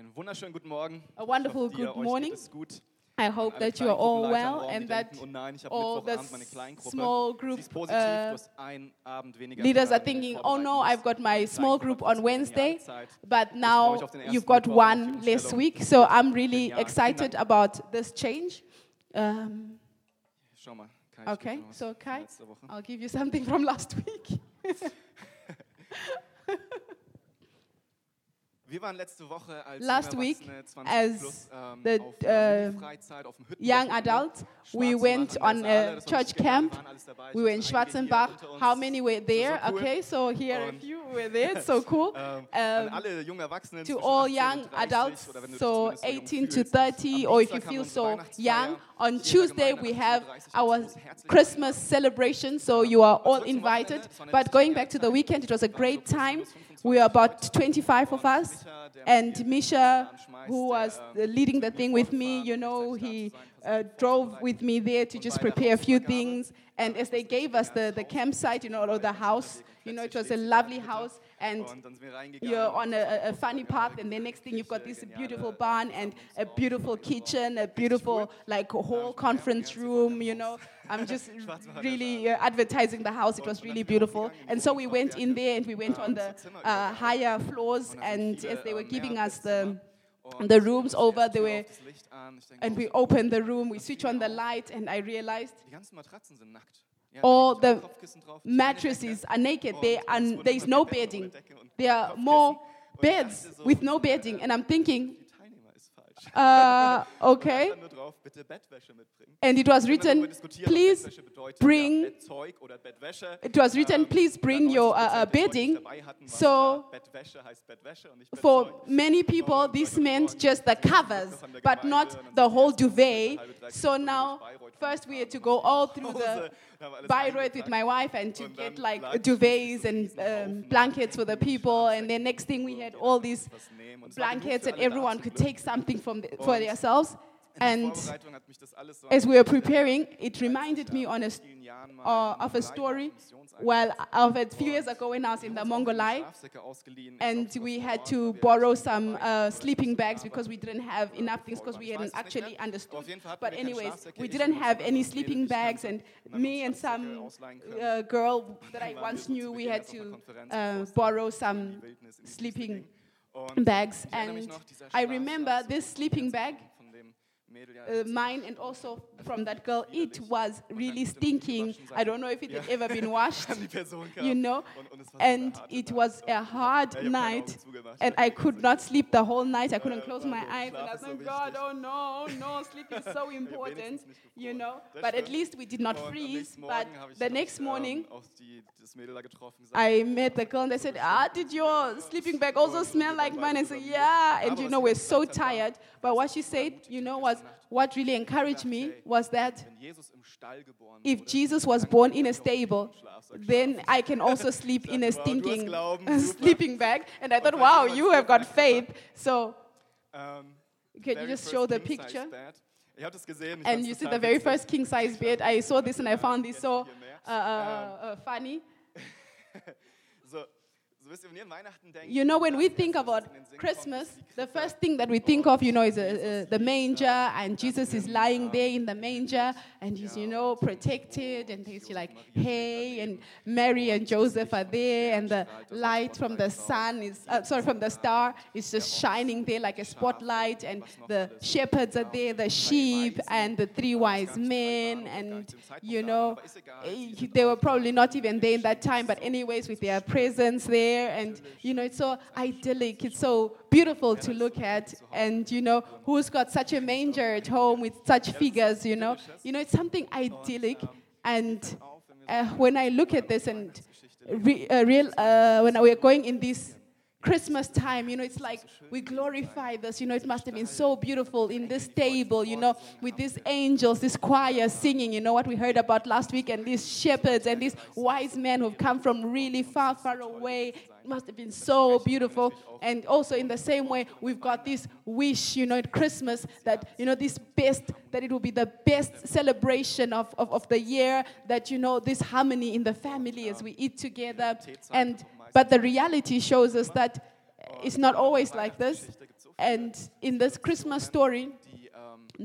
Einen wunderschönen guten Morgen. A wonderful hoffe, good morning. Gut. I hope that you are all well and that oh nein, ich habe all the Mittwochabend meine Kleingruppe. small group uh, du hast einen Abend weniger leaders are getan, den du thinking, oh no, I've got my small group on Wednesday, but now mich auf den ersten you've got Mittwoch, auf die one less week. So I'm really excited about this change. Um, Schau mal, Kai, ich okay, gebe dir was so Kai. I'll give you something from last week. Wir waren letzte Woche als Last week, 20 as plus, ähm, the, uh, einer Freizeit auf dem Young adults, we went on a church camp. wir waren alles dabei. Ich We were in Schwarzenbach. How many were there? Cool. Okay, so here a few were there. So cool. Ähm, Um, alle junge Erwachsenen to all young adults, oder wenn du dich so zumindest so jung 18 to 30, or if you feel so young. On hier in der Tuesday, we have our Christmas celebration, so you are all invited. Wochenende. Es war eine But going back to the weekend, it was a great time. We are about 25 of us. And Misha, who was leading the thing with me, you know, he da zu sein, uh, drove with me there to just prepare a few things. And as they gave us the, the campsite, you know, or the house, you know, it was a lovely house. And Und dann sind wir reingegangen. you're on a, a funny path, and the next thing you've got this beautiful barn and a beautiful kitchen, a beautiful like whole conference room. You know, I'm just really uh, advertising the house. It was really beautiful, and so we went in there and we went on the uh, higher floors, and as they were giving us the the rooms over, they were, das Licht an. Ich denke, and we opened the room, we switch on the light, and I realized Die ganzen Matratzen sind nackt. Ja, all the ein Kopfkissen drauf, keine mattresses are naked. Und They are, there is no bedding. There are more beds with no bedding, and I'm thinking, Die Teilnehmer ist falsch. uh, okay. Da stand nur drauf, bitte Bettwäsche mitbringen. And it was Wir haben darüber written, please bring- ja, Bettzeug oder Bettwäsche. It was written, Ähm, please bring your uh, uh, der Leute, die bedding. dabei hatten, waren So klar, Bettwäsche heißt Bettwäsche und nicht for many people, this meant just the covers, but not the whole duvet. So now, first we had to go all through the Bayreuth with my wife and to get like duvets and um, blankets for the people. And then next thing we had all these was nehmen. Und es war genug blankets and everyone could take something from the, for themselves. And Vorbereitung hat mich das alles so as we were preparing, it reminded me on a, s- vielen Jahren mal uh, of a story. Well, of a few years ago when I was in the Mongolei, Schlafsäcke ausgeliehen. Ich and we had to borrow some uh, sleeping bags because we didn't have enough things because we hadn't weiß es nicht actually understood. Auf jeden Fall hatten But anyways, we didn't have any sleeping bags, and me and some uh, girl that I once knew, we had to uh, borrow some die Wildnis, in die sleeping Wüste ging. Und bags. ich erinnere mich And I remember this sleeping bag, von dem Mädel, ja, uh, mine and also from that girl, it was really stinking. I don't know if it had ever been washed, an die Person kam. you know. Und, und es war so eine And it was a hard Ja, ich hab keine night. And I could not sleep the whole night. I couldn't Äh, close my eyes. And I was like, God, oh no, no, sleep is so important, you know. But at least we did not freeze. But Morgen habe ich- the next ähm, morning, auch die, das Mädel da getroffen gesagt, I met the girl and they said, Ah, did your sleeping bag also smell like mine? I said, Yeah. And you know, we're so tired. But what she said, you know, was what really encouraged me was that wenn Jesus im Stall geboren if Jesus was born in a stable, then I can also sleep in a Wow, du hast stinking sleeping bag. And I thought, wow, you have got faith. So Ähm, can you just show the picture? bed. Ich habe das gesehen. ich And you see the very first king size bed. I saw this and I found this so uh, uh, uh, funny. You know, when we think about in den Sinn kommt, Christmas, the first thing that we think of, you know, is uh, uh, the manger, and Jesus is lying there in the manger, and he's, you know, protected, and he's like, hey, and Mary and Joseph are there, and the light from the sun is, uh, sorry, from the star is just shining there like a spotlight, and the shepherds are there, the sheep, and the three wise men, and, you know, eh, they were probably not even there in that time, but anyways, with their presence there, and you know, it's so idyllic, it's so beautiful to look at, and you know, who's got such a manger at home with such figures, you know, you know, it's something idyllic, and uh, when I look at this and re- uh, real, uh, when we're going in this Christmas time, you know, it's like we glorify this. You know, it must have been so beautiful in this table, you know, with these angels, this choir singing, you know, what we heard about last week, and these shepherds and these wise men who've come from really far, far away. It must have been so beautiful. And also, in the same way, we've got this wish, you know, at Christmas that, you know, this best, that it will be the best celebration of, of, of the year, that, you know, this harmony in the family as we eat together. And but the reality shows us that it's not always like this. And in this Christmas story,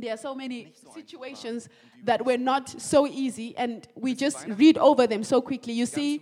there are so many situations that were not so easy, and we just read over them so quickly. You see,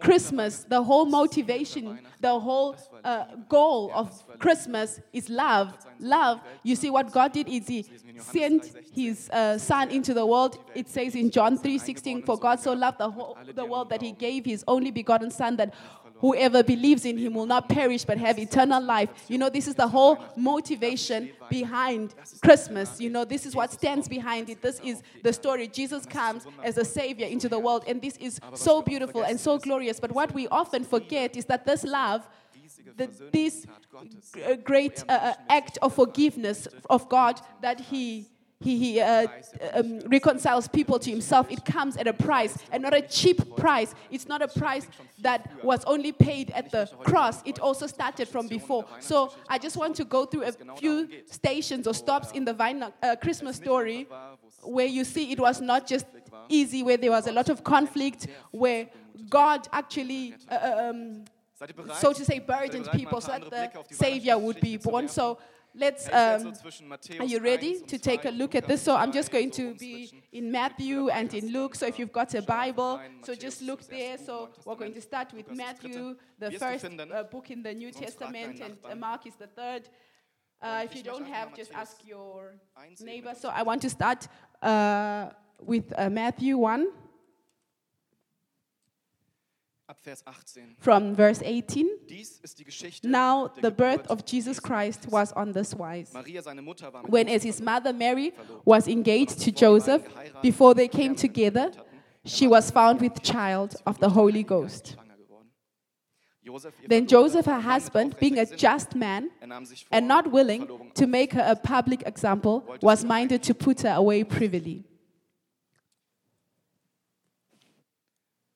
Christmas, the whole motivation, the whole uh, goal of Christmas is love. Love. You see, what God did is He sent His uh, Son into the world. It says in John 3:16, "For God so loved the whole the world that He gave His only begotten Son that." Whoever believes in him will not perish but have eternal life. You know, this is the whole motivation behind Christmas. You know, this is what stands behind it. This is the story. Jesus comes as a savior into the world, and this is so beautiful and so glorious. But what we often forget is that this love, the, this great uh, uh, act of forgiveness of God that He he, he uh, um, reconciles people to himself. It comes at a price, and not a cheap price. It's not a price that was only paid at the cross. It also started from before. So I just want to go through a few stations or stops in the uh, Christmas story where you see it was not just easy, where there was a lot of conflict, where God actually. Uh, um, ihr bereit? so to say, burdened people so that the Savior would be born. So let's. Ja, ich werde so Um, are you ready to take a look at this? So I'm just going to be in Matthew and in Luke. So if you've got a Bible, so just look there. So we're going to start with Lukas, das dritte. Matthew, the first uh, book in the New Testament, and uh, Mark is the third. Uh, if you don't have, just ask your neighbor. So. I want to start uh, with uh, Matthew 1 Ab Vers 18. From verse 18. Dies ist die Geschichte Now the birth of Jesus Christ was on this wise. Maria, seine Mutter, war When as his mother Mary was engaged to Joseph, Bevor die beiden geheiratet before they came together, she was found with child of the Holy Ghost. schwanger geworden. Josef, ihr Then Joseph, her war ein Mann mit husband, being a just man Er nahm sich vor, and not willing to make her a public example, was minded to put her away privily. Während er sich noch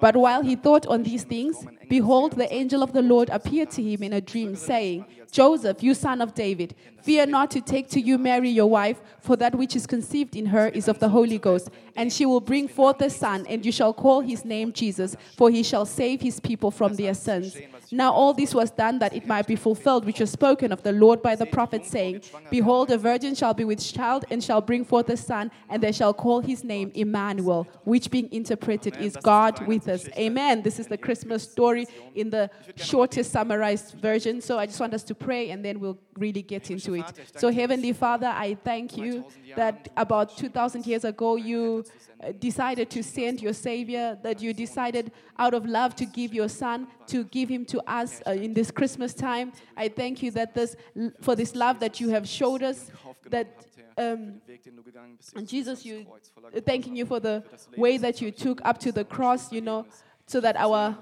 But while he thought on these things, behold, the angel of the Lord appeared to him in a dream, saying, Joseph, you son of David, fear not to take to you Mary your wife, for that which is conceived in her is of the Holy Ghost. And she will bring forth a son, and you shall call his name Jesus, for he shall save his people from their sins. Now all this was done that it might be fulfilled, which was spoken of the Lord by the prophet, saying, Behold, a virgin shall be with child, and shall bring forth a son, and they shall call his name Emmanuel, which being interpreted is God with us. Amen. This is the Christmas story in the shortest summarized version. So I just want us to pray, and then we'll really get into it. So, Heavenly Father, I thank you that about 2,000 years ago you uh, decided to send your Savior, that you decided out of love to give your Son, to give him to us uh, in this Christmas time. I thank you that this, for this love that you have showed us, that um, Weg, den du gegangen bist, and Jesus, you uh, thanking you for the für das Leben way that you took up to the cross, you know, so that our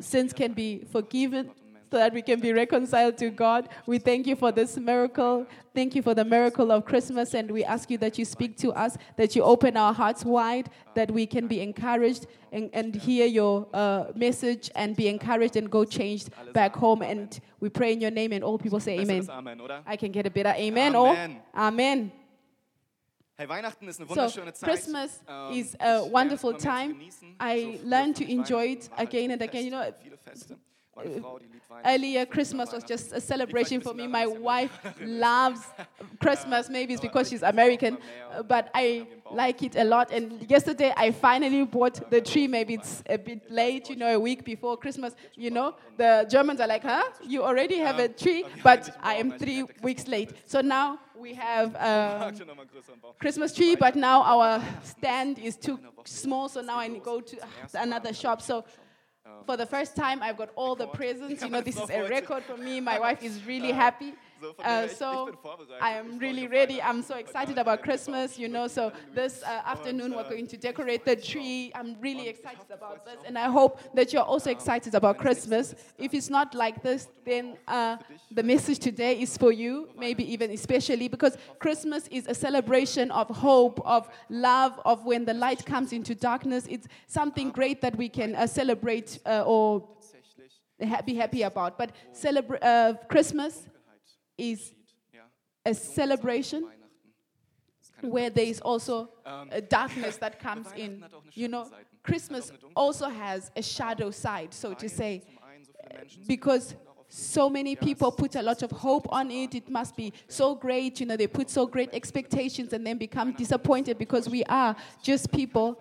sins can be forgiven, so that we can be reconciled to God. We thank you for this miracle. Thank you for the miracle of Christmas, and we ask you that you speak to us, that you open our hearts wide, that we can be encouraged and, and hear your uh, message and be encouraged and go changed back home. And we pray in your name, and all people say amen. I can get a better amen, Amen. or amen. Hey, Weihnachten ist eine So, wunderschöne Zeit. Christmas Ähm, is a wonderful immer mehr zu time. I learned to enjoy it again and again. You know, Fest, viele Feste. Meine Frau, die liebt Weihnachten. earlier Christmas was just a celebration for me. My wife loves Christmas. Maybe it's because she's American, uh, but I like it a lot. And yesterday I finally bought the tree. Maybe it's a bit late, you know, a week before Christmas. You know, the Germans are like, huh? You already have a tree, but I am three weeks late. So now we have. Um, Mag schon noch mal einen größeren Baum. Christmas tree, but now our stand is too small, so now I go to another shop. So for the first time, I've got all the presents. You know, this is a record for me. My wife is really happy. So, Uh, daher, ich, ich so. I am really ready. I'm so excited about Christmas, you know. So this uh, afternoon we're going to decorate the tree. I'm really excited about this, and I hope that you're also excited about Christmas. If it's not like this, then uh, the message today is for you, maybe even especially because Christmas is a celebration of hope, of love, of when the light comes into darkness. It's something great that we can uh, celebrate uh, or be happy about. But celebrate uh, Christmas is a celebration Weihnachten. Das kann where there is also Ähm, a darkness that comes in. hat auch eine You know, Christmas auch eine dunkle also has a shadow side, so to say, zum einen so viele Menschen, so because viele Kinder auf so many people put a lot of hope on it. It must be so great. You know, they put so great expectations and then become disappointed because we are just people.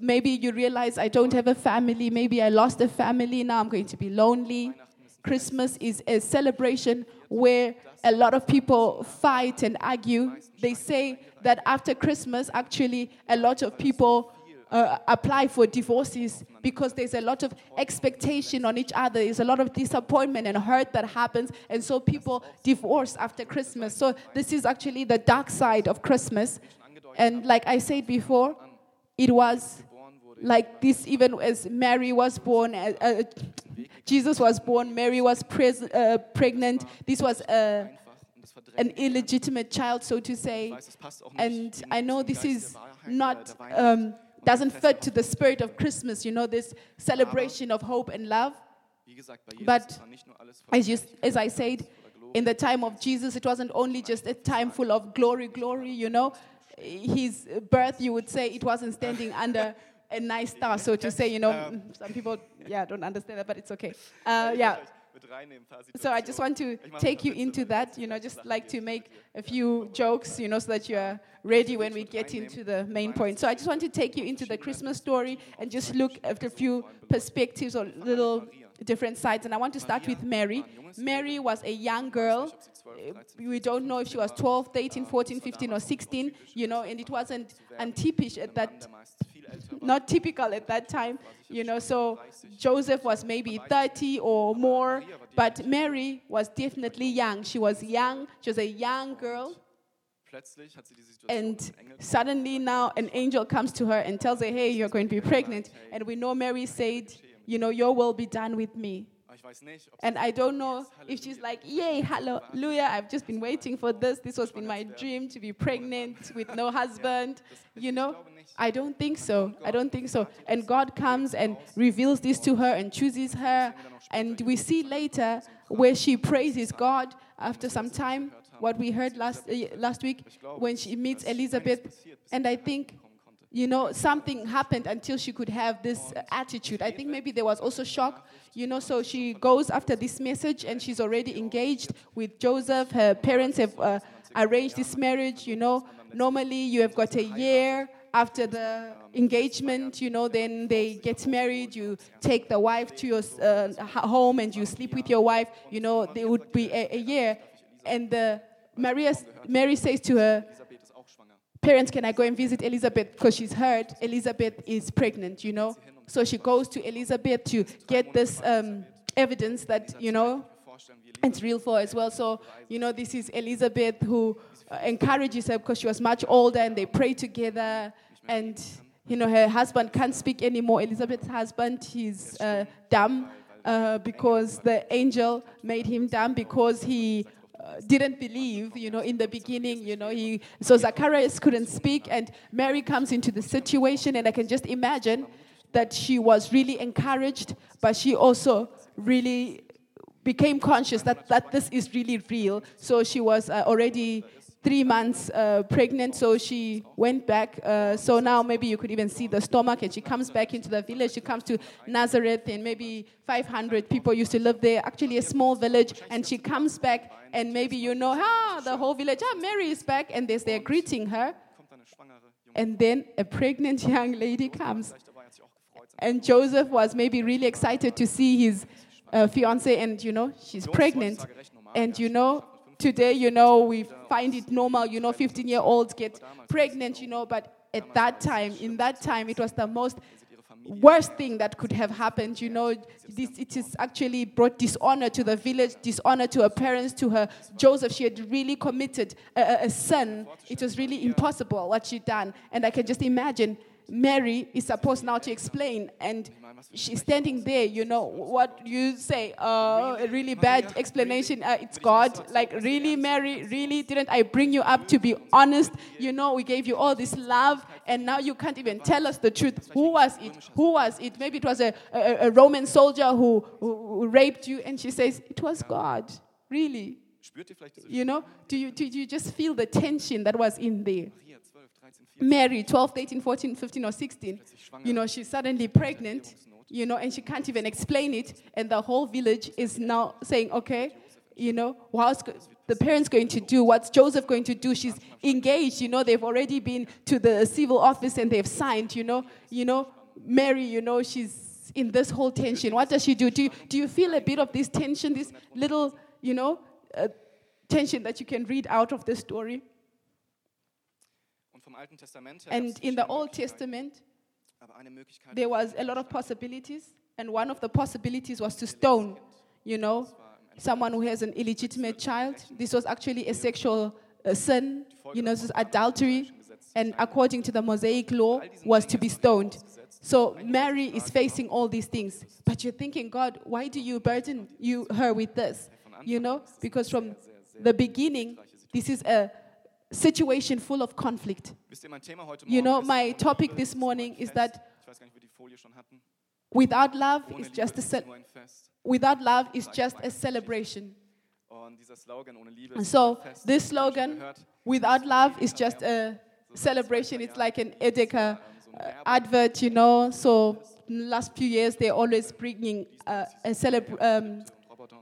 Maybe you realize I don't have a family. Maybe I lost a family. Now I'm going to be lonely. Christmas is a celebration where a lot of people fight and argue. They say that after Christmas, actually, a lot of people uh, apply for divorces because there's a lot of expectation on each other. There's a lot of disappointment and hurt that happens, and so people divorce after Christmas. So this is actually the dark side of Christmas. And like I said before, it was like this even as Mary was born, uh, uh, Jesus was born, Mary was uh, pregnant. This was uh, an illegitimate child, so to say. And I know this is not. Um, doesn't fit to the spirit of Christmas, you know, this celebration of hope and love. But as, you, as I said, in the time of Jesus, it wasn't only just a time full of glory, glory, you know. His birth, you would say, it wasn't standing under a nice star, so to say, you know. Um, some people, yeah, don't understand that, but it's okay. Uh, yeah. So I just want to take you into that, you know, just like to make a few jokes, you know, so that you are ready when we get into the main point. So I just want to take you into the Christmas story and just look at a few perspectives or little different sides. And I want to start with Mary. Mary was a young girl. We don't know if she was 12, 13, 14, 15, or 16, you know, and it wasn't untypish at that not typical at that time, you know. So Joseph was maybe 30 or more, but Mary was definitely young. She was young, she was a young girl. And suddenly now an angel comes to her and tells her, Hey, you're going to be pregnant. And we know Mary said, You know, your will be done with me. And I don't know if she's like, Yay, hallelujah, I've just been waiting for this. This was been my dream to be pregnant with no husband. You know, I don't think so. I don't think so. And God comes and reveals this to her and chooses her. And we see later where she praises God after some time, what we heard last, uh, last week when she meets Elizabeth. And I think you know, something happened until she could have this attitude. I think maybe there was also shock, you know, so she goes after this message and she's already engaged with Joseph. Her parents have uh, arranged this marriage, you know. Normally, you have got a year after the engagement, you know, then they get married, you take the wife to your uh, home and you sleep with your wife, you know, there would be a, a year. And the Maria, Mary says to her, parents, can I go and visit Elizabeth? Because she's heard Elizabeth is pregnant, you know. So she goes to Elizabeth to get this um, evidence that, you know, it's real for as well. So, you know, this is Elizabeth who uh, encourages her because she was much older and they pray together. And, you know, her husband can't speak anymore. Elizabeth's husband, he's uh, dumb uh, because the angel made him dumb because he didn't believe, you know, in the beginning, you know, he, so Zacharias couldn't speak, and Mary comes into the situation, and I can just imagine that she was really encouraged, but she also really became conscious that, that this is really real. So she was uh, already three months uh, pregnant, so she went back. Uh, so now maybe you could even see the stomach, and she comes back into the village. She comes to Nazareth, and maybe 500 people used to live there, actually a small village, and she comes back, and maybe you know, ah, the whole village, ah, Mary is back, and there's there greeting her. And then a pregnant young lady comes. And Joseph was maybe really excited to see his uh, fiance, and you know, she's pregnant. And you know, today, you know, we find it normal, you know, 15 year olds get pregnant, you know, but at that time, in that time, it was the most worst thing that could have happened. You know, this, it is actually brought dishonor to the village, dishonor to her parents, to her Joseph. She had really committed a, a son. It was really impossible what she'd done. And I can just imagine Mary is supposed now to explain, and she's standing there. You know what you say? Uh, a really bad explanation. Uh, it's God. Like really, Mary? Really? Didn't I bring you up to be honest? You know, we gave you all this love, and now you can't even tell us the truth. Who was it? Who was it? Maybe it was a, a, a Roman soldier who, who, who raped you, and she says it was God. Really? You know? Do you, do you just feel the tension that was in there? Mary, 12, 13, 14, 15, or 16, you know, she's suddenly pregnant you know, and she can't even explain it. And the whole village is now saying, okay, you know, what's the parents going to do? What's Joseph going to do? She's engaged, you know, they've already been to the civil office and they've signed, you know, you know, Mary, you know, she's in this whole tension. What does she do? Do you, do you feel a bit of this tension, this little, you know, uh, tension that you can read out of the story? Und vom Alten Testament her And in the Old Testament, there was a lot of possibilities, and one of the possibilities was to stone, you know, someone who has an illegitimate child. This was actually a sexual uh, sin, you know, this is adultery, and according to the Mosaic law, was to be stoned. So Mary is facing all these things, but you're thinking, God, why do you burden you her with this? You know, because from the beginning, this is a situation full of conflict. Wisst ihr, mein Thema heute You know, my topic this ist nur ein morning is that ich weiß gar nicht, ob wir die Folie schon hatten. without love is just a ce- without love is just a celebration. Und dieser Slogan, ohne Liebe And so this habt ihr schon slogan, without love, is just a celebration. It's like an Edeka uh, advert, you know. So last few years, they're always bringing uh, a um,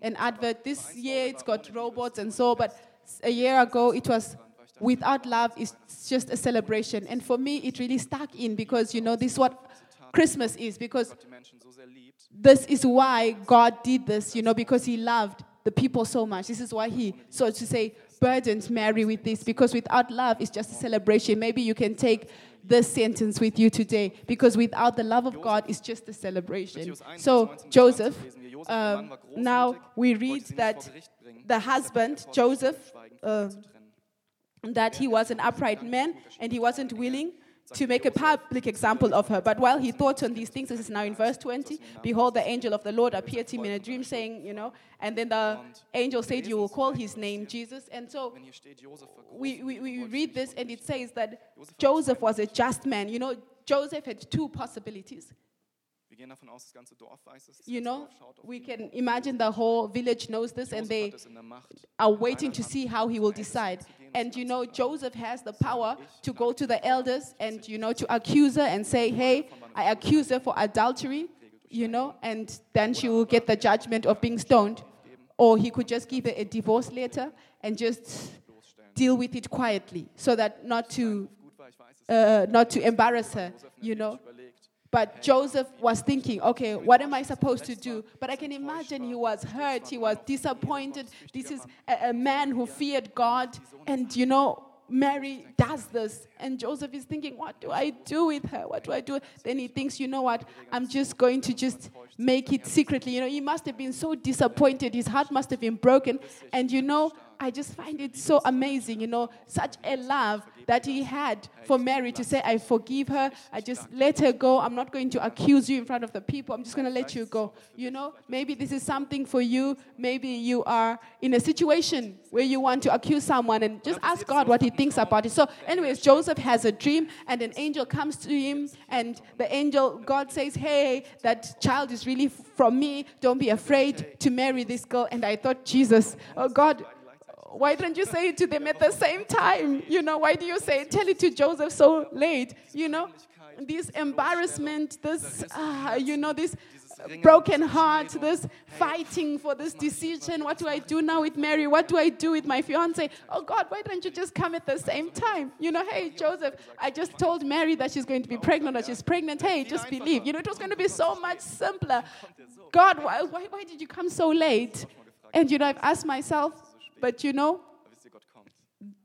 an advert. This year it's got robots and so, but a year ago it was without love is just a celebration. And for me, it really stuck in because you know this is what Christmas is because Gott die Menschen so sehr liebt. this is why God did this, you know, because He loved the people so much. This is why He, so to say, burdened Mary with this, because without love, it's just a celebration. Maybe you can take this sentence with you today, because without the love of God, it's just a celebration. So, Joseph, um, now we read that the husband, Joseph, uh, that he was an upright man and he wasn't willing to make a public example of her. But while he thought on these things, this is now in verse 20, behold, the angel of the Lord appeared to him in a dream, saying, you know, and then the angel said, You will call his name Jesus. And so we, we, we read this and it says that Joseph was a just man. You know, Joseph had two possibilities. You know, we can imagine the whole village knows this and they are waiting to see how he will decide. And you know, Joseph has the power to go to the elders and, you know, to accuse her and say, hey, I accuse her for adultery, you know, and then she will get the judgment of being stoned. Or he could just give her a divorce letter and just deal with it quietly so that not to, Gut war, ich weiß es. uh, not to embarrass her, you know. But Joseph was thinking, okay, what am I supposed to do? But I can imagine he was hurt, he was disappointed. This is a, a man who feared God, and you know, Mary does this. And Joseph is thinking, what do I do with her? What do I do? Then he thinks, you know what? I'm just going to just make it secretly. You know, he must have been so disappointed. His heart must have been broken. And you know, I just find it so amazing, you know, such a love that he had for Mary to say, I forgive her, I just let her go. I'm not going to accuse you in front of the people, I'm just going to let you go. You know, maybe this is something for you. Maybe you are in a situation where you want to accuse someone and just ask God what he thinks about it. So, anyways, Joseph has a dream and an angel comes to him, and the angel, God says, Hey, that child is really from me. Don't be afraid to marry this girl. And I thought, Jesus, oh God, why didn't you say it to them at the same time? You know, why do you say tell it to Joseph so late? You know, this embarrassment, this, ah, you know, this broken heart, this fighting for this decision. What do I do now with Mary? What do I do with my fiance? Oh God, why don't you just come at the same time? You know, hey, Joseph, I just told Mary that she's going to be pregnant or she's pregnant. Hey, just believe. You know, it was going to be so much simpler. God, why, why, why did you come so late? And, you know, I've asked myself, but you know, Aber wisst ihr, Gott kommt.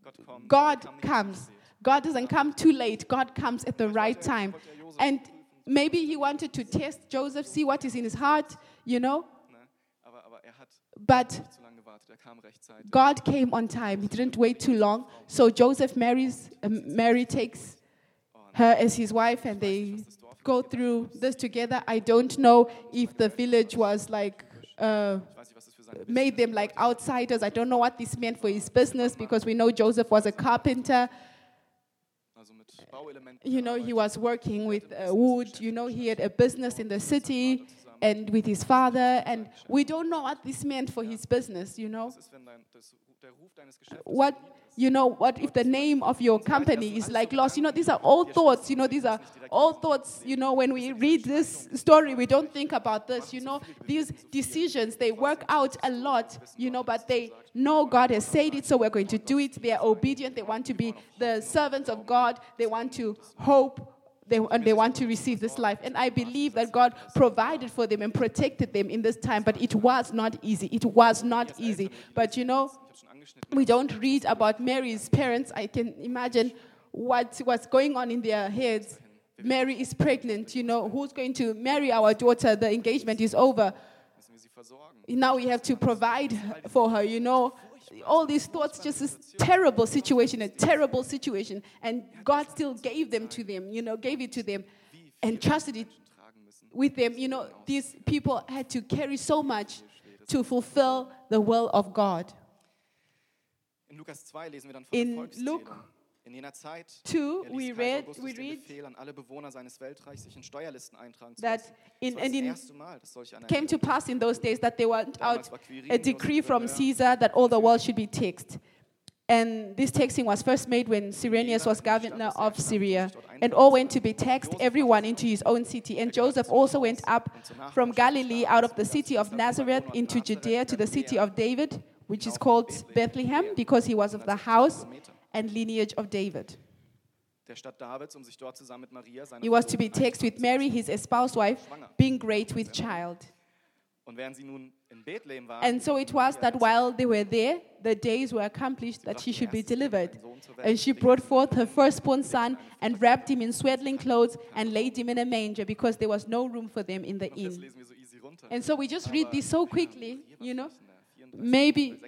Gott kommt. God comes. God doesn't come too late. God comes at the right time. And maybe he wanted to test Joseph, see what is in his heart, you know. Ne? Aber, aber er But nicht zu lange gewartet. Er. God came on time. He didn't wait too long. So Joseph marries, um, Mary takes her as his wife, and they go through this together. I don't know if the village was like. Uh, Made them like outsiders. I don't know what this meant for his business because we know Joseph was a carpenter. You know, he was working with uh, wood. You know, he had a business in the city. and with his father. And we don't know what this meant for his business, you know. What, you know, what if the name of your company is like lost? You know, these are all thoughts, you know, these are all thoughts, you know, when we read this story, we don't think about this, you know. These decisions, they work out a lot, you know, but they know God has said it, so we're going to do it. They are obedient, they want to be the servants of God, they want to hope. They, and they want to receive this life. And I believe that God provided for them and protected them in this time, but it was not easy. It was not easy. But you know, angeschnitten. we don't read about Mary's parents. I can imagine what was going on in their heads. Mary is pregnant, you know, who's going to marry our daughter? The engagement is over. Müssen wir sie versorgen. Now we have to provide for her, you know. All these thoughts, just this terrible situation, a terrible situation. And God still gave them to them, you know, gave it to them and trusted it with them. You know, these people had to carry so much to fulfill the will of God. In Lukas 2 lesen wir dann von In. Luke In jener Zeit 2, we er read, Augustus we read Befehl an alle Bewohner seines Weltreichs, sich in Steuerlisten eintragen zu that lassen. in, Das erste Mal, dass solch came to pass in those days that they went out a decree from Caesar that all the world should be taxed. And this taxing was first made when Cyrenius was governor of Syria. And all went to be taxed, everyone into his own city. And Joseph also went up from Galilee out of the city of Nazareth into Judea to the city of David, which is called Bethlehem, because he was of the house and lineage of David. der Stadt Davids, um sich dort zusammen mit Maria, He was to be taxed with Mary, his espoused wife, being great with child. Und während sie nun in Bethlehem waren, And so it was that while they were there, the days were accomplished that she should be delivered. And she brought forth her firstborn son and wrapped him in swaddling clothes and laid him in a manger because there was no room for them in the inn. lesen wir so easy runter. And so we just read this so quickly, you know. In der 34. Maybe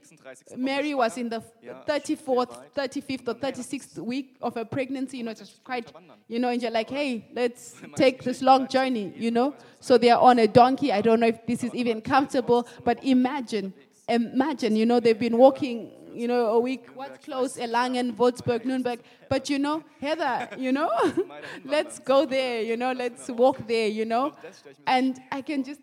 Mary was in the 34th, 35th, or 36th week of her pregnancy. You know, it's just quite, you know, and you're like, hey, let's take this long journey, you know. So they're on a donkey. I don't know if this is even comfortable, but imagine, imagine, you know, they've been walking, you know, a week, what's close, Erlangen, Würzburg, Nuremberg. But, you know, Heather, you know, let's go there, you know, let's walk there, you know. And I can just,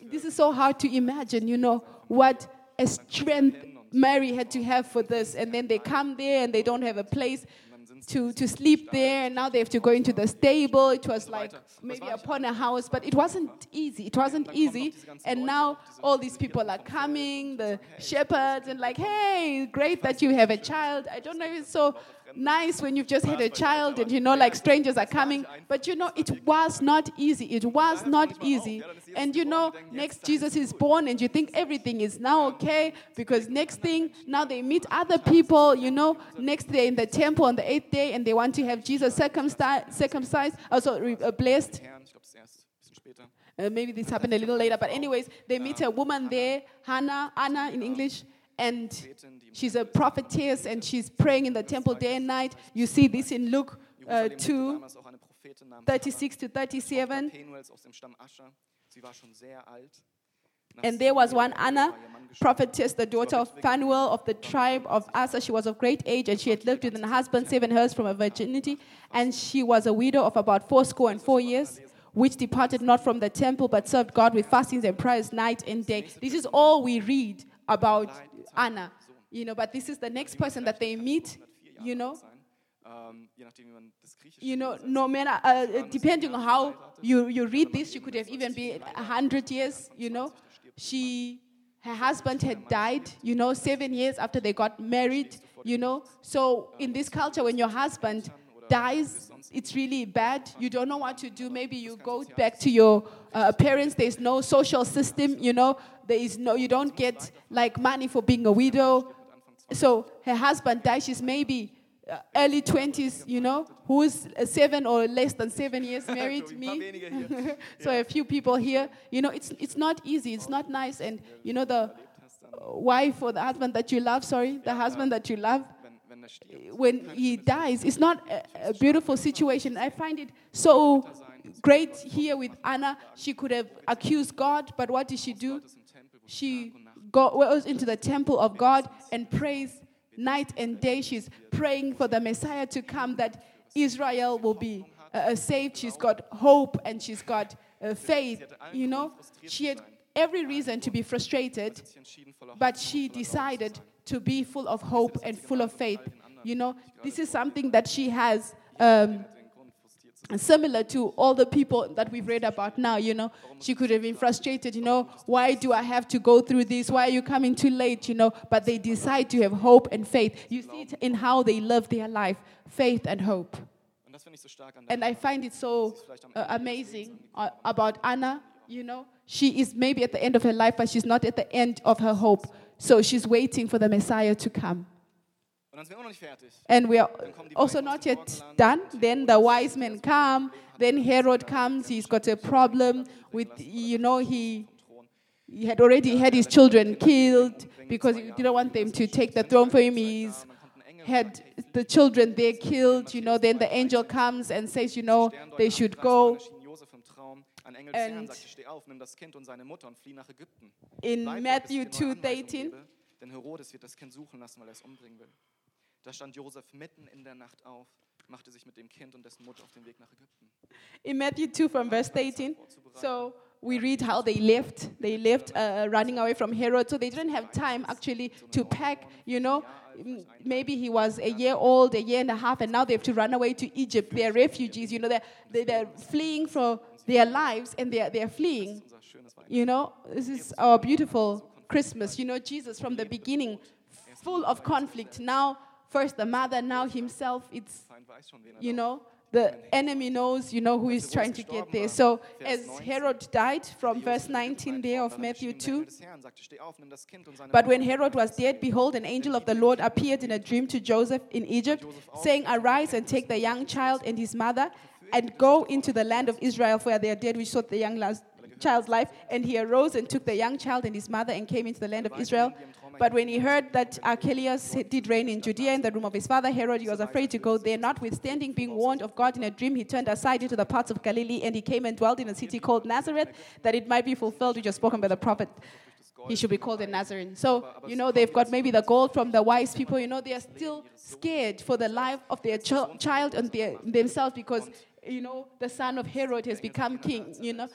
this is so hard to imagine, you know, what a strength Mary had to have for this. And then they come there and they don't have a place to, to sleep there. And now they have to go into the stable. It was like maybe upon a house, but it wasn't easy. It wasn't easy. And now all these people are coming, the shepherds, and like, hey, great that you have a child. I don't know so nice when you've just had a child and you know, like strangers are coming. But you know, it was not easy. It was not easy. And you know, next Jesus is born, and you think everything is now okay because next thing, now they meet other people, you know, next day in the temple on the eighth day, and they want to have Jesus circumcised, circumcised also uh, blessed. Herrn, ich glaube, das erste, bisschen später. Uh, maybe this happened a little later, but anyways, they meet a woman there, Hannah, Anna in English, and she's a prophetess, and she's praying in the temple day and night. You see this in Luke uh, 2, damals auch eine Prophetin namens 36 to 37. Tochter Penuels aus dem Stamm Ascher. Sie war schon sehr alt. Nach And there was one Anna, war ihr Mann gestorben. prophetess, the daughter of Phanuel of the tribe of Aser. She was of great age, and she had lived with her husband seven years from her virginity. And she was a widow of about fourscore and four years, which departed not from the temple, but served God with fastings and prayers night and day. This is all we read about Anna, you know. But this is the next person that they meet, you know. You know, no matter, uh, depending on how you, you read this, you could have even been a hundred years, you know. She, her husband had died, you know, seven years after they got married, you know. So in this culture, when your husband dies, it's really bad. You don't know what to do. Maybe you go back to your uh, parents. There's no social system, you know. There is no, you don't get like money for being a widow. So her husband dies. She's maybe uh, early 20s, you know, who's uh, seven or less than seven years married, me. so a few people here, you know, it's, it's not easy, it's not nice. And, you know, the uh, wife or the husband that you love, sorry, the husband that you love, when he dies, it's not a, a beautiful situation. I find it so great here with Anna. She could have accused God, but what did she do? She goes into the temple of God and prays night and day. She's praying for the Messiah to come, that Israel will be uh, uh, saved. She's got hope and she's got uh, faith, you know, she had every reason to be frustrated, but she decided. To be full of hope and full of faith. You know, this is something that she has. Um, similar to all the people that we've read about now, you know. She could have been frustrated, you know, why do I have to go through this? Why are you coming too late, you know? But they decide to have hope and faith. You see it in how they live their life faith and hope. And I find it so uh, amazing uh, about Anna, you know. She is maybe at the end of her life, but she's not at the end of her hope. So she's waiting for the Messiah to come. Und dann sind wir noch nicht. And we are also not yet done. Then the wise men come. Then Herod comes. He's got a problem with, you know, he, he had already had his children killed because he didn't want them to take the throne for him. He's Dann kommt ein Engel had the children there killed, you know. Then the angel comes and says, you know, they should go. And- sagte, steh auf, nimm das Kind und seine Mutter und flieh nach Ägypten. In Bleib dort, bis Matthew ich dir neue Anweisungen 2:13, gebe, Denn Herodes wird das Kind suchen lassen, weil er es umbringen will. Da stand Josef mitten in der Nacht auf, machte sich mit dem Kind und dessen Mutter auf den Weg nach Ägypten. in Matthew 2 from verse 18. So we read how they left. They left uh, running away from Herod. So they didn't have time actually to pack, you know. Maybe he was a year old, a year and a half, and now they have to run away to Egypt. They're refugees, you know, they're, they're, they're fleeing for their lives and they're, they're fleeing. You know, this is our beautiful Christmas. You know, Jesus from the beginning, full of conflict. Now, first the mother, now himself. It's you know the enemy knows you know who is trying to get there so as herod died from verse 19 there of matthew 2 but when herod was dead behold an angel of the lord appeared in a dream to joseph in egypt saying arise and take the young child and his mother and go into the land of israel for they are dead which sought the young las- child's life and he arose and took the young child and his mother and came into the land of israel but when he heard that Archelaus did reign in Judea in the room of his father Herod, he was afraid to go there. Notwithstanding being warned of God in a dream, he turned aside into the parts of Galilee and he came and dwelt in a city called Nazareth, that it might be fulfilled, which was spoken by the prophet. He should be called a Nazarene. So, you know, they've got maybe the gold from the wise people. You know, they are still scared for the life of their ch- child and their, themselves because, you know, the son of Herod has become king, you know.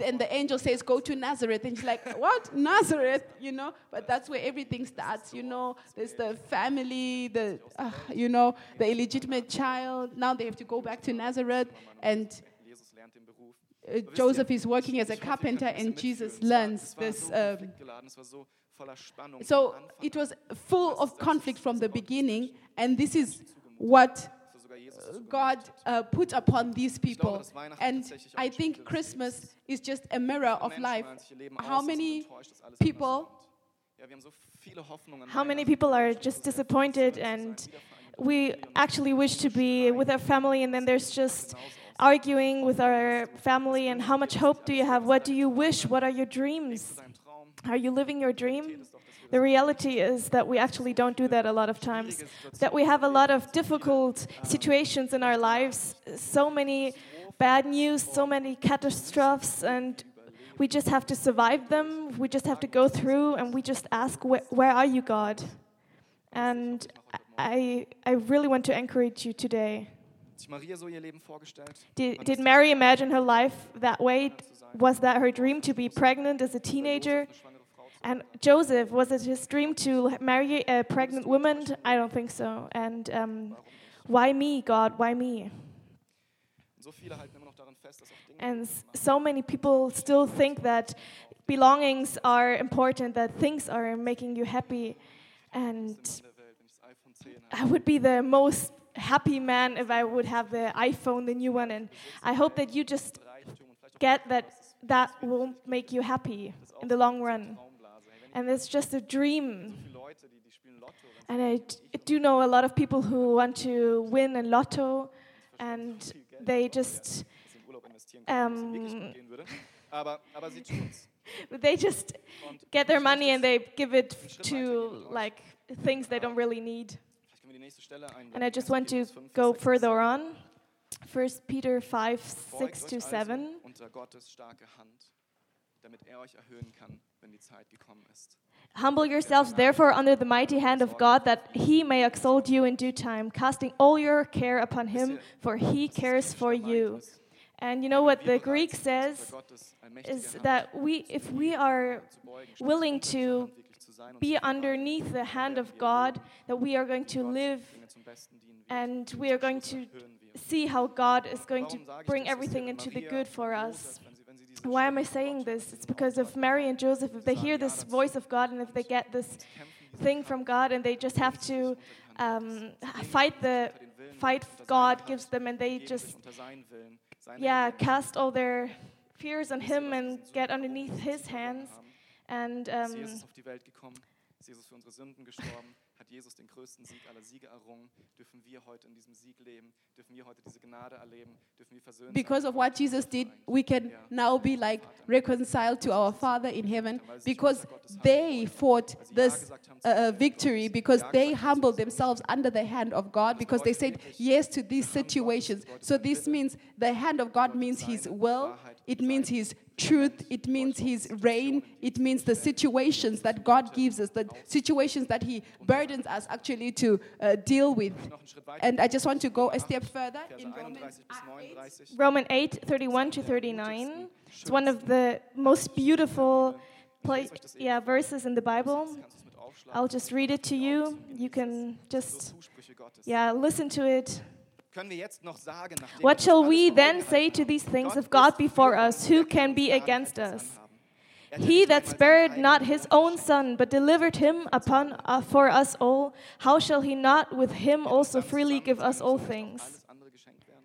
And the angel says, Go to Nazareth. And she's like, What? Nazareth? You know? But that's where everything starts, you know. There's the family, the, uh, you know, the illegitimate child. Now they have to go back to Nazareth. And Jesus lernt den Beruf. uh, Joseph is working as a carpenter, and Jesus learns this. Um, so it was full of conflict from the beginning, and this is what God uh, put upon these people. And I think Christmas is just a mirror of life. How many people How many people are just disappointed and we actually wish to be with our family and then there's just arguing with our family and how much hope do you have? What do you wish? What are your dreams? Are you living your dream? The reality is that we actually don't do that a lot of times. That we have a lot of difficult situations in our lives, so many bad news, so many catastrophes, and we just have to survive them. We just have to go through, and we just ask, "Where, where are you, God?" And I, I really want to encourage you today. Did, did Mary imagine her life that way? Was that her dream to be pregnant as a teenager? And Joseph, was it his dream to marry a pregnant woman? I don't think so. And um, why me, God? Why me? And so many people still think that belongings are important, that things are making you happy. And I would be the most happy man if I would have the iPhone, the new one. And I hope that you just get that that won't make you happy in the long run. And it's just a dream. And I do know a lot of people who want to win a lotto and they just um, Aber, aber sie tun's. they just get their money and they give it to like things they don't really need. Vielleicht können wir die nächste Stelle einblenden. And I just want to go Vers 6 bis further on. First Peter 5, 6 euch to 7. Unter Gottes starke Hand, damit euch erhöhen kann, wenn die Zeit gekommen ist. Humble yourselves, therefore, under the mighty hand of God, that he may exalt you in due time, casting all your care upon him, for he cares for you. And you know what the Greek says vor Gottes allmächtige is that we, if we are willing to dieser Hand wirklich zu sein und be underneath the hand of God, that we are going to live Dinge zum Besten dienen wird. and we are going to see how God is going to Warum sage ich bring everything into the good for us. Why am I saying this? It's because of Mary and Joseph. If they hear this voice of God and if they get this thing from God and they just have to um, fight the fight God gives them and they just yeah cast all their fears on Him and get underneath His hands and um, Jesus auf die Welt gekommen, ist Jesus für unsere Sünden gestorben, hat Jesus den größten Sieg aller Siege errungen, dürfen wir heute in diesem Sieg leben, dürfen wir heute diese Gnade erleben, dürfen wir versöhnt Because of what Jesus did, we can now be like reconciled to our Father in heaven because they fought this uh, uh, victory because they humbled themselves under the hand of God because they said yes to these situations. So this means the hand of God means His will, it means His truth, it means His reign, it means the situations that God gives us, the situations that He burdens us actually to uh, deal with. noch einen Schritt weiter. And I just want to go a step further in Romans 31 bis 39. Roman 8 31 to 39. It's one of the most beautiful pla- yeah, verses in the Bible. Kannst du es mit aufschlagen? I'll just read it to you. You can just yeah, listen to it. Können wir jetzt noch sagen, nachdem What shall we then say to these things if God ist be for us? Who can be against us? Er He that spared not his own son, but delivered him upon uh, for us all, how shall he not with him also freely give us all things? Alles andere geschenkt werden.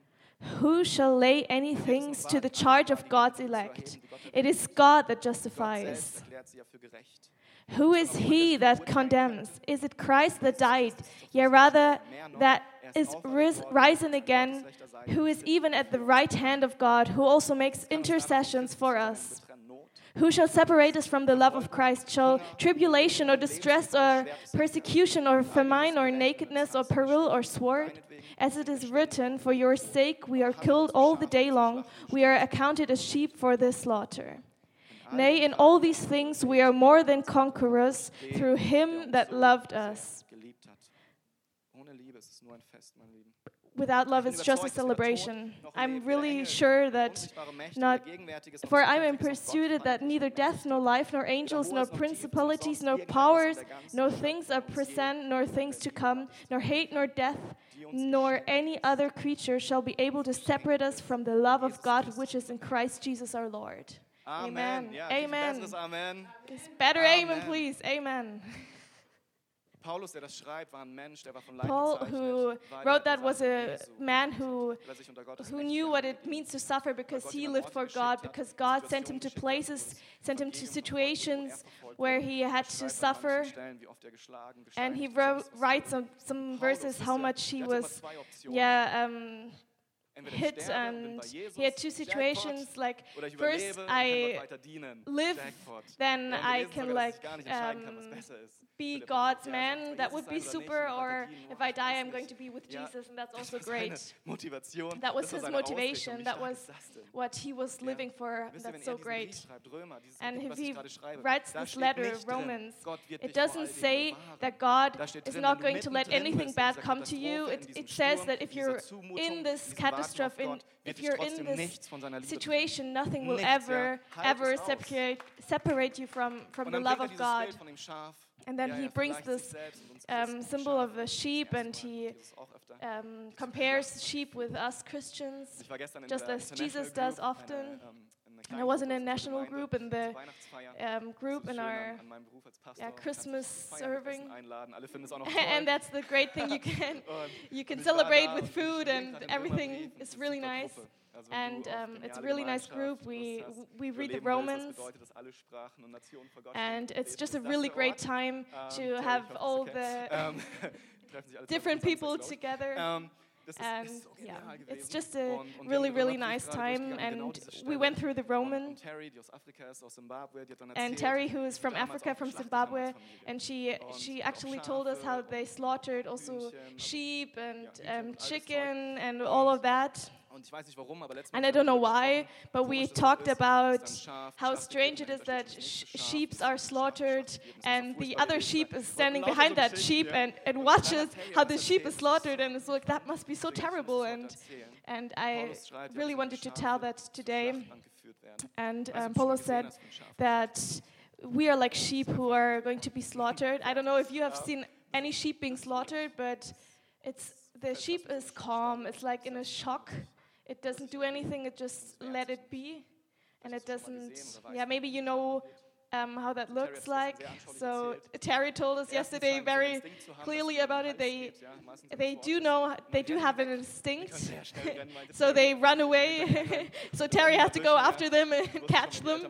Who shall lay any things to the charge of God's elect? It is God that justifies. erklärt sie ja für gerecht. Who is he that condemns? Is it Christ that died? Yea, rather, that is ris- risen again, who is even at the right hand of God, who also makes intercessions for us. Who shall separate us from the love of Christ? Shall tribulation or distress or persecution or famine or nakedness or peril or sword? As it is written, For your sake we are killed all the day long, we are accounted as sheep for the slaughter. Nay, in all these things we are more than conquerors through him that loved us. Without love, it's just a celebration. I'm really sure that not weder Gegenwärtiges noch For I am persuaded that neither death, nor life, nor angels, nor principalities, nor powers, no things are present, nor things to come, nor hate, nor death, nor any other creature shall be able to separate us from the love of God which is in Christ Jesus our Lord. Amen. Amen. Ja, viel Amen. besseres Amen. It's better amen, Amen. please. Amen. Paulus, der das schreibt, war ein Mensch, der war von Leid Paul, who er wrote that, was a man who er sich unter Gottes who knew what it means to suffer because he lived for God, because God sent him to places, sent him to situations where he had to suffer. manchen Stellen, wie oft er geschlagen, And he wrote, und sonst was writes some, some verses how much he der hatte immer was, yeah, um, hit sterbe und bin and he had two situations like first überlebe und kann I Gott weiter dienen, live, then Ja, und wir I can like ich gar nicht entscheiden kann, was um, be God's man. That would be Jesus sein oder super. Or if I die, I'm going to be with Jesus, and that's also great. That was his motivation. That was denn? what he was living for. That's er so great. Römer, dieses And if he writes this letter, Romans, It doesn't say that God is not going to let anything bad come to you. It, it says that if you're in this diesem In, if you're in this nichts von seiner Liebe trennen. situation, nothing will ever, ever separate, separate you from, from the love of er God. Dem Schaf. And then he brings this selbst und uns um, symbol of a sheep, and he Jesus auch öfter. um, compares sheep with us Christians. Ich war gestern in just as Jesus does often. Ähm, I was in a Kleingruppe aus unserer national group in the um, group in our an, an meinem Beruf als Pastor. yeah, Man kann sich Christmas zum Feiern mit Essen serving. Einladen. Alle finden es auch noch and that's the great thing you can you can und ich war celebrate with food and everything Römerbrief und es is really nice. Gruppe. Also wenn And um, it's a really nice group. We we read the Romans, Das bedeutet, dass alle Sprachen und Nationen vor Gott and it's just a really great time Ähm, to have all the Ähm, treffen sich alle different people together. Ähm, And yeah, it's just a Und- und wir haben really, really nice time. And we went through the Roman. und Terry, die aus Afrika ist, aus Zimbabwe, die hat dann And Terry, who is from Africa, from Zimbabwe, and she she actually told us how they slaughtered also sheep and um, all das Zeug. chicken and all of that. Und ich weiß nicht warum, aber And I don't know why, but we komisch, dass es talked about how strange it is that sh- sheep are slaughtered das ist Schaf. and the other sheep is standing behind that sheep and, and watches how the sheep is slaughtered and it's like that must be so Deswegen muss ich terrible and and I Paulus schreibt, ja, really wanted to tell that today Schlacht angeführt werden. and um, said hast, wie ein Schaf that we are like sheep who are going to be slaughtered. I don't know if you have seen any sheep being slaughtered, but it's the sheep is calm. It's like in a shock. It doesn't do anything. It just let it be, and it doesn't. Yeah, maybe you know um, how that looks like. So Terry told us yesterday very clearly about it. They they do know they do have an instinct. so they run away. so Terry has to go after them and catch them.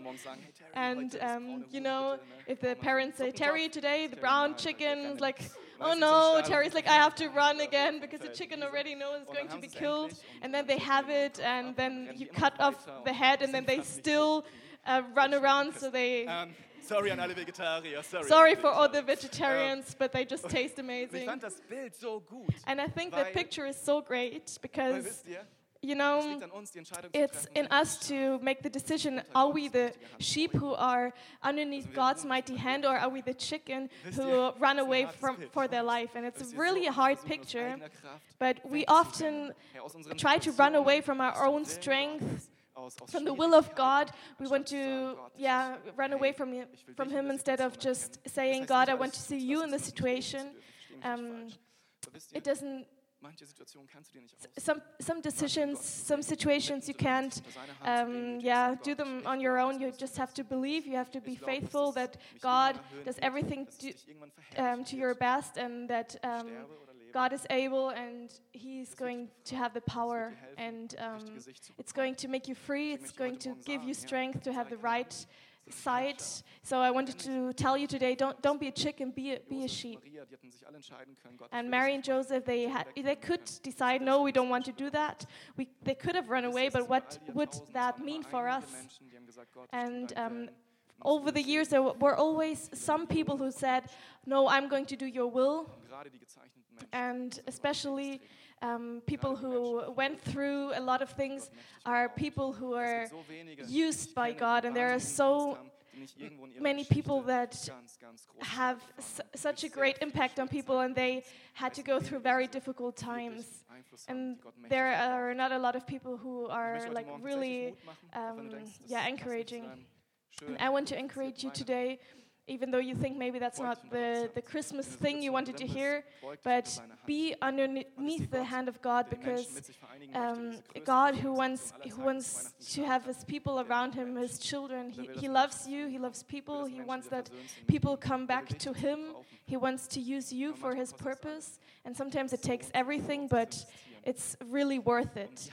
And um, you know, if the parents say, Terry, today the brown chicken like, oh no, Terry's like, I have to run again because the chicken already knows it's going to be killed. And then they have it, and then you cut off the head, and then they still uh, run around. So they, Ähm, sorry an alle Vegetarier, sorry. sorry for all the vegetarians, but they just taste amazing. fand das Bild so gut. And I think the picture is so great because, you know, liegt an uns, die Entscheidung zu it's in us to make the decision are we the sheep who are underneath God's mighty hand or are we the chicken who run away from for their life? And it's really a hard picture. but we often Herr, aus unseren try to run away from our own strength. Aus- aus from the will of God we want anstatt zu sagen, to yeah run away from him, from him instead of just saying God I want to see you in nicht gut situation. tut, versteh mich nicht um, falsch. Aber wisst ihr, it doesn't manche Situationen kannst du dir nicht aussuchen. some some decisions some situations you can't um, yeah, do them on your own. You just have to believe. You have to be faithful that God does everything do, um, to your best and that um, God is able and He's going to have the power and um, it's going to make you free. It's going to give you strength to have the right side. So I wanted to tell you today: don't don't be a chicken, be a, be a sheep. And Mary and Joseph, they had, they could decide, no, we don't want to do that. We, they could have run away, but what would that mean for us? And um, over the years, there were always some people who said, no, I'm going to do your will. And especially um, people who went through a lot of things are people who are used by God, and there are so many people that have s- such a great impact on people, and they had to go through very difficult times. And there are not a lot of people who are like really, um, yeah, encouraging. And I want to encourage you today, even though you think maybe that's not the, the Christmas thing you wanted to hear, but be underneath the hand of God because um, God, who wants, who wants to have his people around him, his children, he, he loves you, he loves people, he wants that people come back to him, he wants to use you for his purpose. And sometimes it takes everything, but it's really worth it.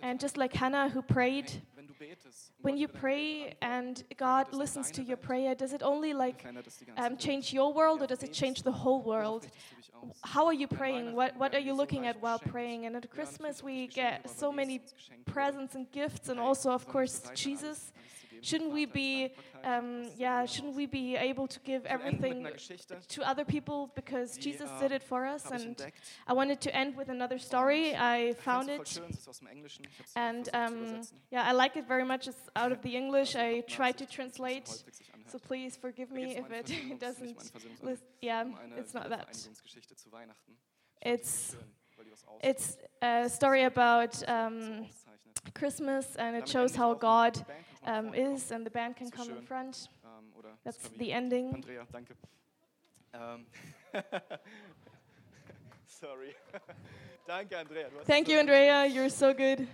And just like Hannah who prayed, when you pray and God listens to your prayer, does it only like um, change your world or does it change the whole world? How are you praying? What, what are you looking at while praying? And at Christmas, we get so many presents and gifts, and also, of course, Jesus. Shouldn't we be, um, yeah, shouldn't we be able to give everything to other people because Jesus did it for us? And I wanted to end with another story. I found it, and um, yeah, I like it very much. It's out of the English. I tried to translate, so please forgive me if it doesn't. List, yeah, it's not that. It's it's a story about um, Christmas, and it shows how God um, is, and the band can come in front. That's the ending. Andrea, danke. Ähm, Sorry. danke, Andrea. Thank you, Andrea. You're so good.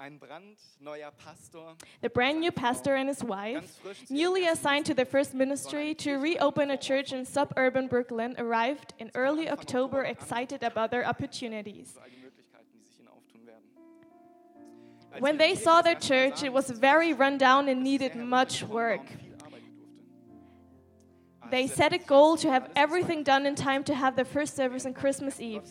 Ein brandneuer Pastor, The brand new pastor and his wife, newly assigned to the first ministry to reopen a church in suburban Brooklyn, arrived in early October excited about their opportunities. When they saw their church, it was very run down and needed much work. They set a goal to have everything done in time to have their first service on Christmas Eve.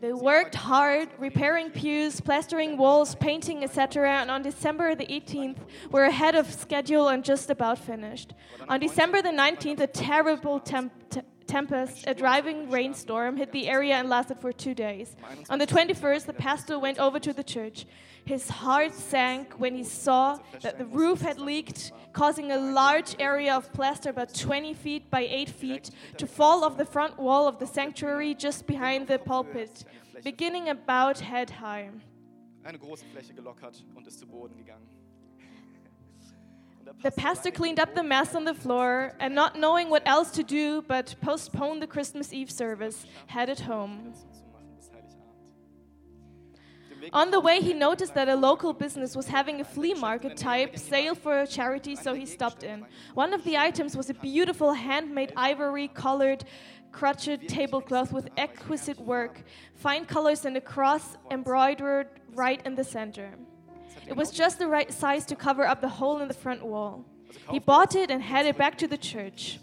They worked hard, repairing pews, plastering walls, painting, etc. And on December the 18th, we're ahead of schedule and just about finished. On December the 19th, a terrible temp- t- tempest, a driving rainstorm, hit the area and lasted for two days. On the 21st, the pastor went over to the church. His heart sank when he saw that the roof had leaked, causing a large area of plaster about 20 feet by 8 feet to fall off the front wall of the sanctuary just behind the pulpit, beginning about head high. eine große Fläche gelockert und ist zu Boden gegangen. The Pastor cleaned up the mess on the floor and, not knowing what else to do but postpone the Christmas Eve service, headed home. zuzumachen bis Heiligabend. Auf dem Weg On the way, he noticed that a local business was having a flea market type sale for charity, so he stopped in. One of the items was a beautiful handmade ivory colored crochet tablecloth with exquisite work, fine colors, and a cross embroidered right in the center. It was just the right size to cover up the hole in the front wall. He bought it and headed back to the church.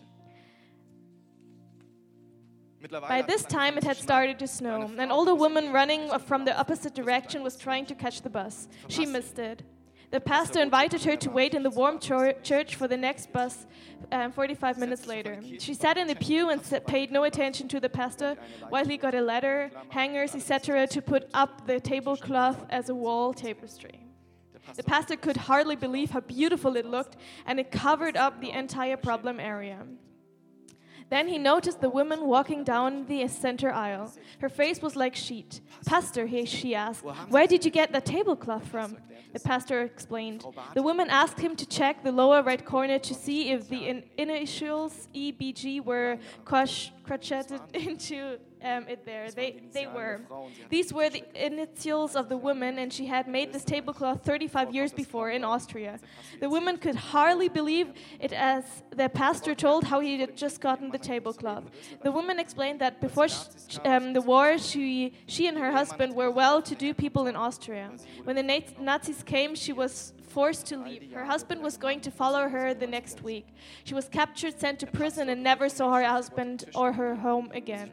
By this time, it had started to snow. An older woman running from the opposite direction was trying to catch the bus. She missed it. The pastor invited her to wait in the warm chur- church for the next bus um, 45 minutes later. She sat in the pew and paid no attention to the pastor while he got a ladder, hangers, etc., to put up the tablecloth as a wall tapestry. The pastor could hardly believe how beautiful it looked, and it covered up the entire problem area. Then he noticed the woman walking down the center aisle. Her face was like sheet. Pastor, he, she asked, where did you get that tablecloth from? The pastor explained. The woman asked him to check the lower right corner to see if the in- initials EBG were croch- crocheted into um, it there. They, they were. These were the initials of the woman, and she had made this tablecloth 35 years before in Austria. The woman could hardly believe it as the pastor told how he had just gotten the tablecloth. The woman explained that before sh- um, the war, she, she and her husband were well to do people in Austria. When the Nazis came, she was forced to leave. Her husband was going to follow her the next week. She was captured, sent to prison, and never saw her husband or her home again.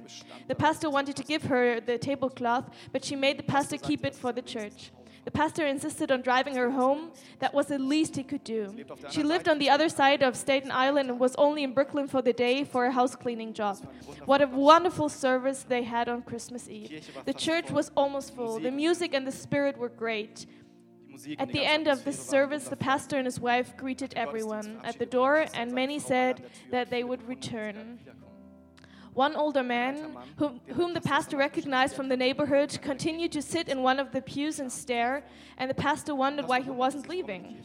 The pastor wanted to give her the tablecloth, but she made the pastor keep it for the church. The pastor insisted on driving her home. That was the least he could do. She lived on the other side of Staten Island and was only in Brooklyn for the day for a house cleaning job. What a wonderful service they had on Christmas Eve. The church was almost full. The music and the spirit were great. Die Musik und At the end of the service, the pastor and his wife greeted everyone at the door, and many said that they would return. One older man, whom, whom the pastor recognized from the neighborhood, continued to sit in one of the pews and stare, and the pastor wondered why he wasn't leaving.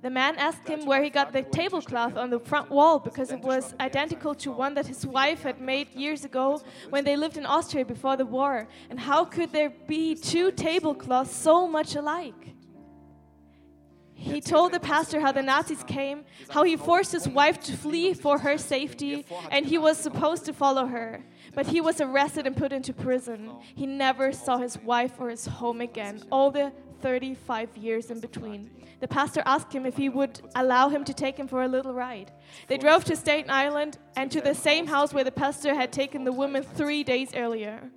Kirche nicht verließ. The man asked him where he got the tablecloth on the front wall because it was identical to one that his wife had made years ago when they lived in Austria before the war. And how could there be two tablecloths so much alike? He told the pastor how the Nazis came, how he forced his wife to flee for her safety, and he was supposed to follow her. But he was arrested and put into prison. He never saw his wife or his home again, all the 35 years in between. The pastor asked him if he would allow him to take him for a little ride. They drove to Staten Island and to the same house where the pastor had taken the woman three days earlier.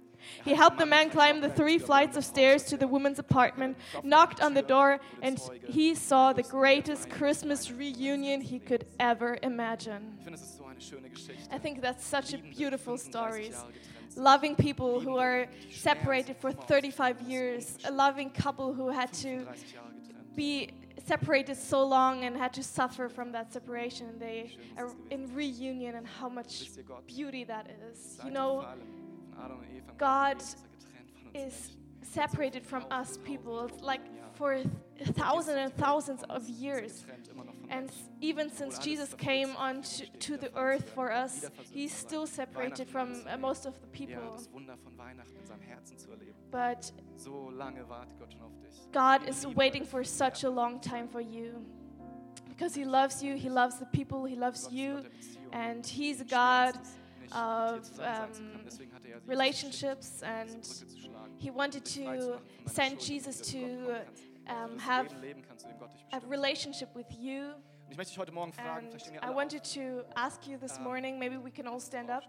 He helped the man climb the three flights of stairs to the woman's apartment, knocked on the door, and he saw the greatest Christmas reunion he could ever imagine. Ich finde, es ist so eine schöne Geschichte. I think that's such a beautiful 35 Loving people who are separated for 35 years, a loving couple who had to 30 Jahre getrennt. be separated so long and had to suffer from that separation. and They are in reunion and how much beauty that is. You know, God is separated from us people like for thousands and thousands of years. And even since Jesus came on to, the earth for us, he's still separated from uh, most of the people. But. God is waiting for such a long time for you. Because he loves you, he loves the people, he loves you, and he's a God of, um, relationships and he wanted to send Jesus to du zu Gott kommen kannst, um, have das Leben leben kannst, zu dem Gott dich a relationship with you. Ich möchte dich heute Morgen fragen, And I wanted to ask you this Um, morning, maybe we can all stand up.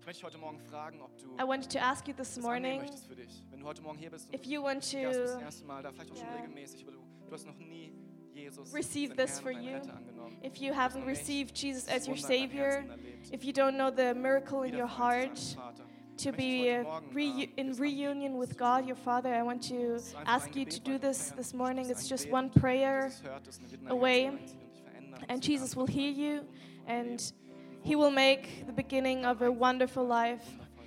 Ich heute Morgen fragen, ob du I wanted to ask you this morning möchtest für dich. Wenn du heute Morgen hier bist if you want ja, das ist das to erste Mal da, vielleicht auch schon Yeah. regelmäßig, aber du, du hast noch nie Jesus receive this for you, if you haven't received Jesus as your Wunder in deinem Savior, if you don't know the miracle in your heart zu deinem Vater, to be reu- ähm, in reunion with God, your Father, I want to Es ist einfach ask you to do this this morning. It's just one prayer, Jesus hört es und er wird in dein away, Herz hineinziehen und dich verändern. and Jesus will hear you, and He will make the beginning of a wonderful life.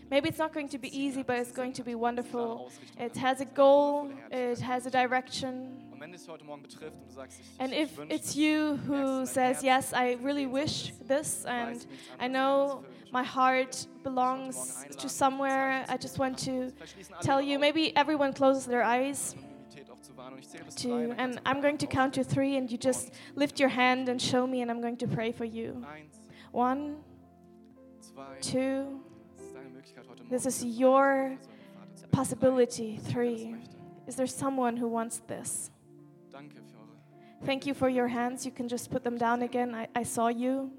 Maybe it's not going to be easy, but it's going to be wonderful. It has a goal, it has a direction. Und wenn es heute Morgen betrifft und du sagst, ich, And if it's you who says, Yes, I really wish this, and I know als das erfüllen. my heart belongs to somewhere, I just want to Vielleicht schließen alle tell you, maybe everyone closes their eyes um Anonymität auch zu wahren. Und ich zähle bis to, and I'm going to count to three, and you just lift your hand and show me, and I'm going to pray for you. One, two, das ist deine Möglichkeit heute Morgen. this is your Vater zu beten. possibility. Three. Is there someone who wants this? Danke für eure. Thank you for your hands. You can just put them down again. I, I saw you.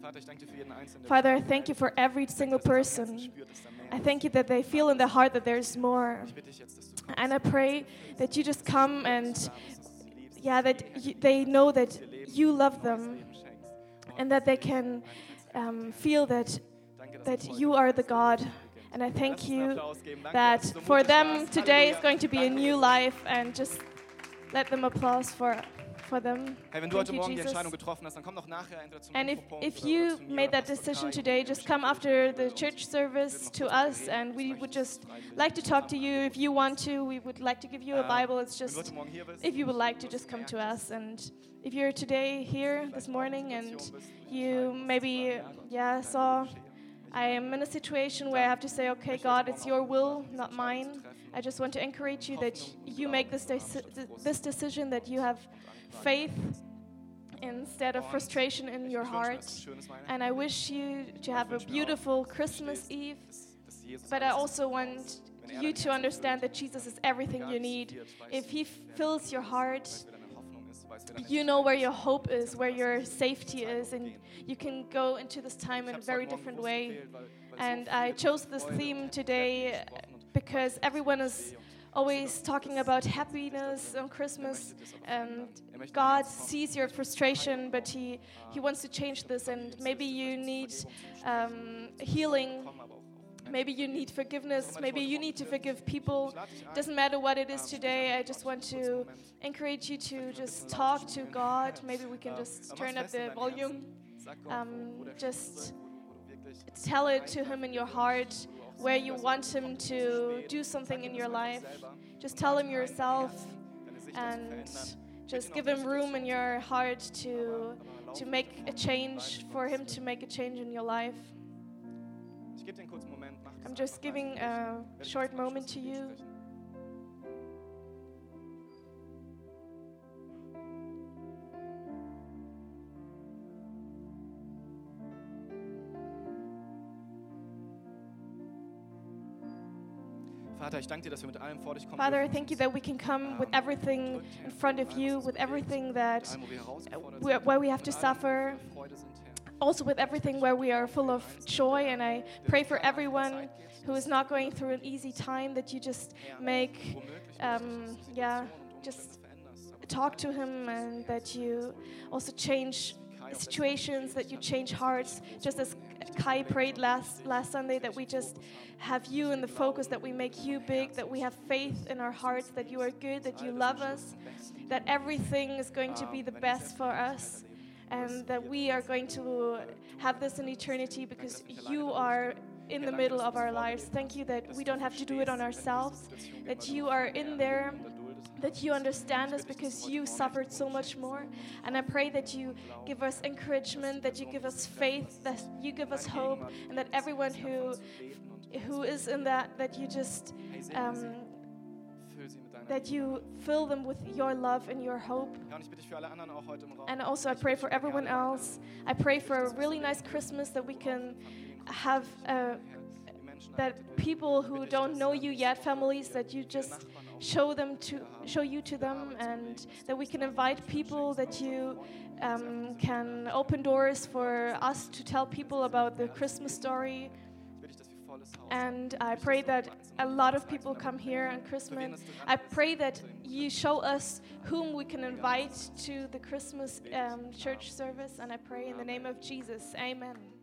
Vater, ich danke dir für jeden Einzelnen. der Father, I thank you for every single dass er sein Herzen person. spürt, dass da mehr I thank you that they feel in their heart that there's more. Ich bitte dich jetzt, dass du kommst, And I pray that you just come and, dass du da bist, dass du sie liebst, yeah, that you, they know that you love them. Oh, and that they can um, feel that, that you are the God. And I thank you Applaus geben. Danke, that dass du so for them today is going to be a new life and just let them applause for, for them. Hey, wenn du Thank heute Morgen die Jesus. Entscheidung getroffen hast, dann komm doch nachher entweder zum And if, if you oder zu mir made that decision today, just come after the church service to kurz mit dir us and we would just like to talk to you. If you want to, we would like to give you a Ähm, Bible. It's just, heute Morgen hier bist, if you would like to just come to us. And if you're today here this vielleicht auch in morning and Situation bist, wo du you maybe, zu sagen, ja, Gott, yeah, saw Wille geschehe. Ich I am in a situation where I have to say, okay, God, it's your will, not mine. I just want to encourage you that you make this, deci- this decision, that you have faith instead of frustration in your heart. dass du ein schönes Weihnachten And I wish you to have a beautiful Christmas Eve. dass- dass Jesus But I also want er you to understand that Jesus is everything you need. If He fills your heart, weißt, wer deine Hoffnung ist, weißt, wer deine you know where your hope is, where your du in diese safety is, and you can go into this time in a very different way. gewählt, weil- weil so And I chose this theme today Happy gesprochen und because everyone is always talking about happiness on Christmas. And God sees your frustration, but He He wants to change this. And maybe you need um, healing. Maybe you need forgiveness. Maybe you need to forgive people. Doesn't matter what it is today. I just want to encourage you to just talk to God. Maybe we can just turn up the volume. Um, just Tell it to Him in your heart where you want Him to do something in your life. Just tell Him ihn ein, dein yourself Herz, deine Sicht zu and just give Him room in your heart to to make a change, for Him to make a change in your life. Ich gebe dir einen kurzen Moment. Mach das I'm just giving a short moment to you. Vater, ich danke dir, dass wir mit allem vor dich kommen Father, I thank you that we can come with everything in front of you, with everything that, Mit allem, wo wir herausgefordert where, we have to mit allem, wo suffer, wir Freude sind, Herr. also with everything where we are full of joy. And I pray for everyone who is not going through an easy time that you just make um, yeah, just Umstände veränderst. Aber talk to Him and that you also change situations, that you change hearts, just as Kai prayed last last Sunday, that we just have you in the focus, that we make you big, that we have faith in our hearts, that you are good, that you love us, that everything is going to be the best for us, and that we are going to have this in eternity because you are in the middle of our lives. Thank you that we don't have to do it on ourselves, that you are in there that you understand us because you suffered so much more. And I pray that you give us encouragement, that you give us faith, that you give us hope, and that everyone who who is in that, that you just um, that you fill them with your love and your hope. And also, I pray for everyone else. I pray for a really nice Christmas that we can have. Uh, that people who don't know you yet, families, that you just show them to show you to them, and that we can invite people, that you um, can open doors for us to tell people about the Christmas story. And I pray that a lot of people come here on Christmas. I pray that you show us whom we can invite to the Christmas um, church service. And I pray in the name of Jesus. Amen.